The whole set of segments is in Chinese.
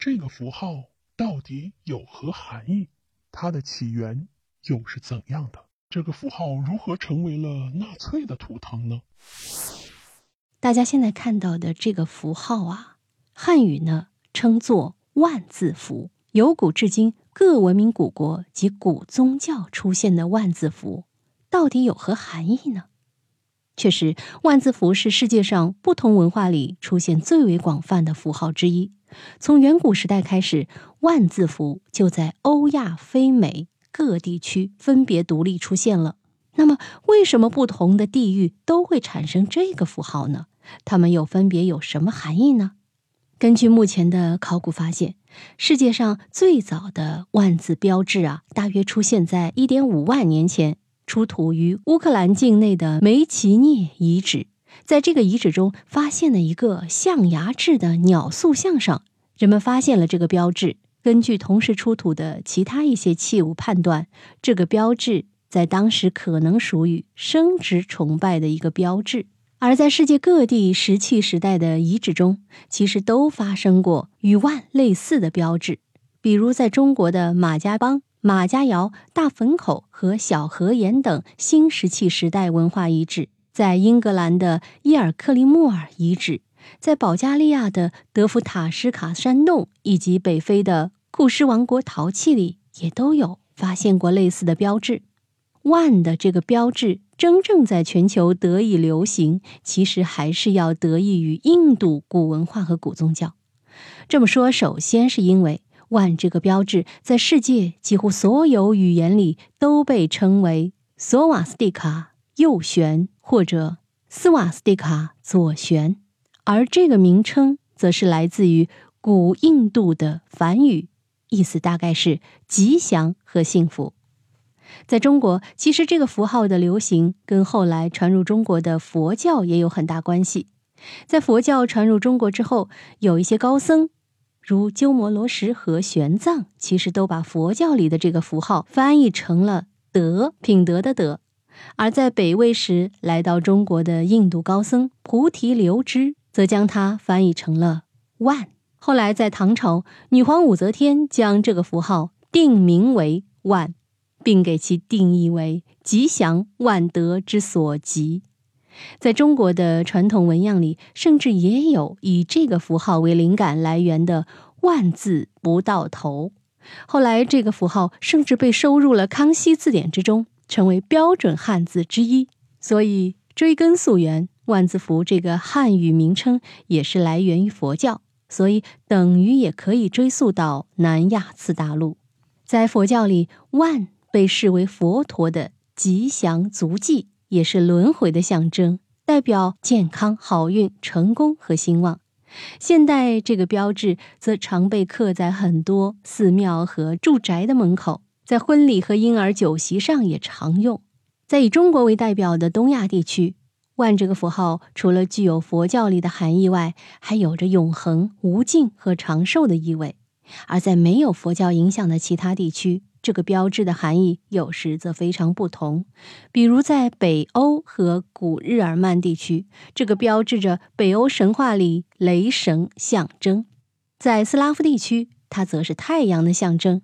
这个符号到底有何含义？它的起源又是怎样的？这个符号如何成为了纳粹的图腾呢？大家现在看到的这个符号啊，汉语呢称作万字符。由古至今，各文明古国及古宗教出现的万字符，到底有何含义呢？确实，万字符是世界上不同文化里出现最为广泛的符号之一。从远古时代开始，万字符就在欧亚非美各地区分别独立出现了。那么，为什么不同的地域都会产生这个符号呢？它们又分别有什么含义呢？根据目前的考古发现，世界上最早的万字标志啊，大约出现在1.5万年前。出土于乌克兰境内的梅奇涅遗址，在这个遗址中发现了一个象牙制的鸟塑像上，人们发现了这个标志。根据同时出土的其他一些器物判断，这个标志在当时可能属于生殖崇拜的一个标志。而在世界各地石器时代的遗址中，其实都发生过与万类似的标志，比如在中国的马家浜。马家窑、大坟口和小河沿等新石器时代文化遗址，在英格兰的伊尔克利莫尔遗址，在保加利亚的德夫塔什卡山洞以及北非的库什王国陶器里，也都有发现过类似的标志。万的这个标志真正在全球得以流行，其实还是要得益于印度古文化和古宗教。这么说，首先是因为。万这个标志在世界几乎所有语言里都被称为索瓦斯蒂卡右旋或者斯瓦斯蒂卡左旋，而这个名称则是来自于古印度的梵语，意思大概是吉祥和幸福。在中国，其实这个符号的流行跟后来传入中国的佛教也有很大关系。在佛教传入中国之后，有一些高僧。如鸠摩罗什和玄奘，其实都把佛教里的这个符号翻译成了“德”品德的“德”。而在北魏时来到中国的印度高僧菩提留支，则将它翻译成了“万”。后来在唐朝，女皇武则天将这个符号定名为“万”，并给其定义为吉祥万德之所及。在中国的传统文样里，甚至也有以这个符号为灵感来源的“万字不到头”。后来，这个符号甚至被收入了《康熙字典》之中，成为标准汉字之一。所以，追根溯源，“万字符”这个汉语名称也是来源于佛教，所以等于也可以追溯到南亚次大陆。在佛教里，“万”被视为佛陀的吉祥足迹。也是轮回的象征，代表健康、好运、成功和兴旺。现代这个标志则常被刻在很多寺庙和住宅的门口，在婚礼和婴儿酒席上也常用。在以中国为代表的东亚地区，万这个符号除了具有佛教里的含义外，还有着永恒、无尽和长寿的意味；而在没有佛教影响的其他地区，这个标志的含义有时则非常不同，比如在北欧和古日耳曼地区，这个标志着北欧神话里雷神象征；在斯拉夫地区，它则是太阳的象征。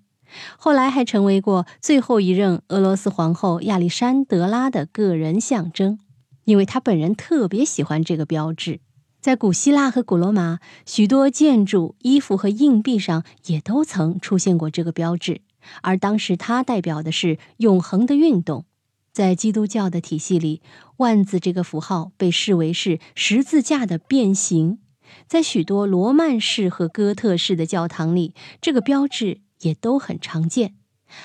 后来还成为过最后一任俄罗斯皇后亚历山德拉的个人象征，因为他本人特别喜欢这个标志。在古希腊和古罗马，许多建筑、衣服和硬币上也都曾出现过这个标志。而当时，它代表的是永恒的运动。在基督教的体系里，万字这个符号被视为是十字架的变形。在许多罗曼式和哥特式的教堂里，这个标志也都很常见。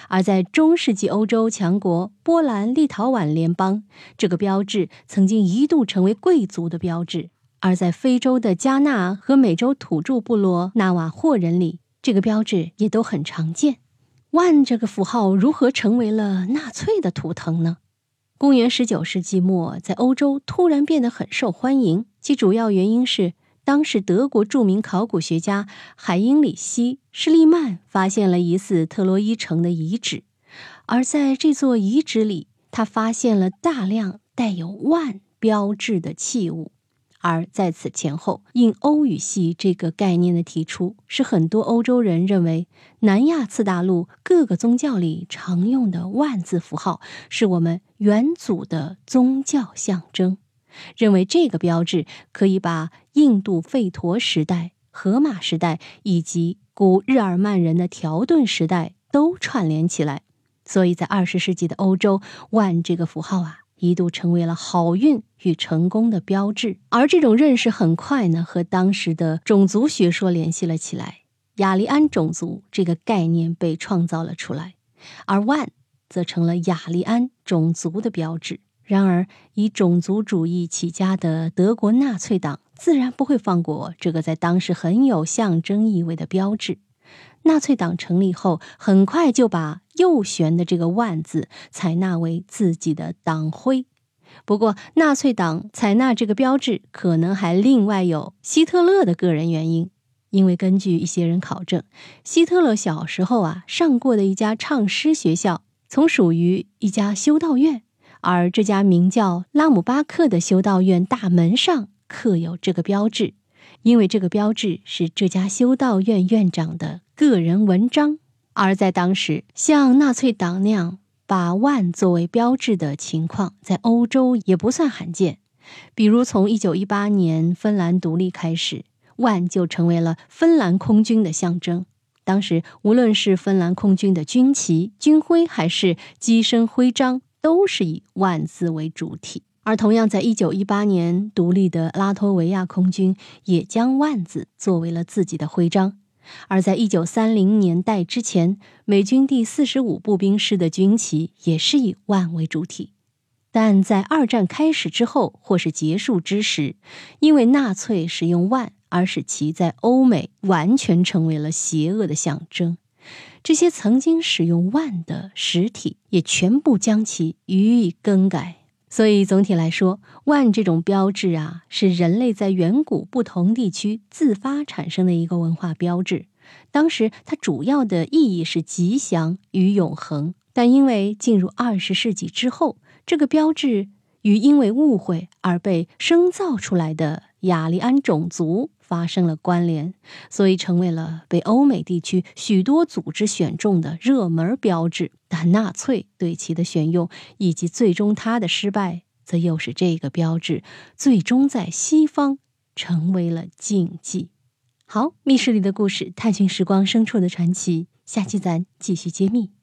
而在中世纪欧洲强国波兰立陶宛联邦，这个标志曾经一度成为贵族的标志。而在非洲的加纳和美洲土著部落纳瓦霍人里，这个标志也都很常见。万这个符号如何成为了纳粹的图腾呢？公元十九世纪末，在欧洲突然变得很受欢迎，其主要原因是当时德国著名考古学家海因里希·施利曼发现了疑似特洛伊城的遗址，而在这座遗址里，他发现了大量带有万标志的器物，而在此前后，印欧语系这个概念的提出，使很多欧洲人认为南亚次大陆各个宗教里常用的万字符号是我们元祖的宗教象征，认为这个标志可以把印度吠陀时代、荷马时代以及古日耳曼人的条顿时代都串联起来。所以在二十世纪的欧洲，万这个符号啊。一度成为了好运与成功的标志，而这种认识很快呢和当时的种族学说联系了起来，雅利安种族这个概念被创造了出来，而万则成了雅利安种族的标志。然而，以种族主义起家的德国纳粹党自然不会放过这个在当时很有象征意味的标志。纳粹党成立后，很快就把右旋的这个万字采纳为自己的党徽。不过，纳粹党采纳这个标志，可能还另外有希特勒的个人原因。因为根据一些人考证，希特勒小时候啊上过的一家唱诗学校，从属于一家修道院，而这家名叫拉姆巴克的修道院大门上刻有这个标志。因为这个标志是这家修道院院长的个人文章，而在当时，像纳粹党那样把万作为标志的情况，在欧洲也不算罕见。比如，从1918年芬兰独立开始，万就成为了芬兰空军的象征。当时，无论是芬兰空军的军旗、军徽，还是机身徽章，都是以万字为主体。而同样，在一九一八年独立的拉脱维亚空军也将万字作为了自己的徽章。而在一九三零年代之前，美军第四十五步兵师的军旗也是以万为主体。但在二战开始之后或是结束之时，因为纳粹使用万，而使其在欧美完全成为了邪恶的象征。这些曾经使用万的实体也全部将其予以更改。所以总体来说，万这种标志啊，是人类在远古不同地区自发产生的一个文化标志。当时它主要的意义是吉祥与永恒，但因为进入二十世纪之后，这个标志与因为误会而被生造出来的雅利安种族。发生了关联，所以成为了被欧美地区许多组织选中的热门标志。但纳粹对其的选用以及最终他的失败，则又使这个标志最终在西方成为了禁忌。好，密室里的故事，探寻时光深处的传奇，下期咱继续揭秘。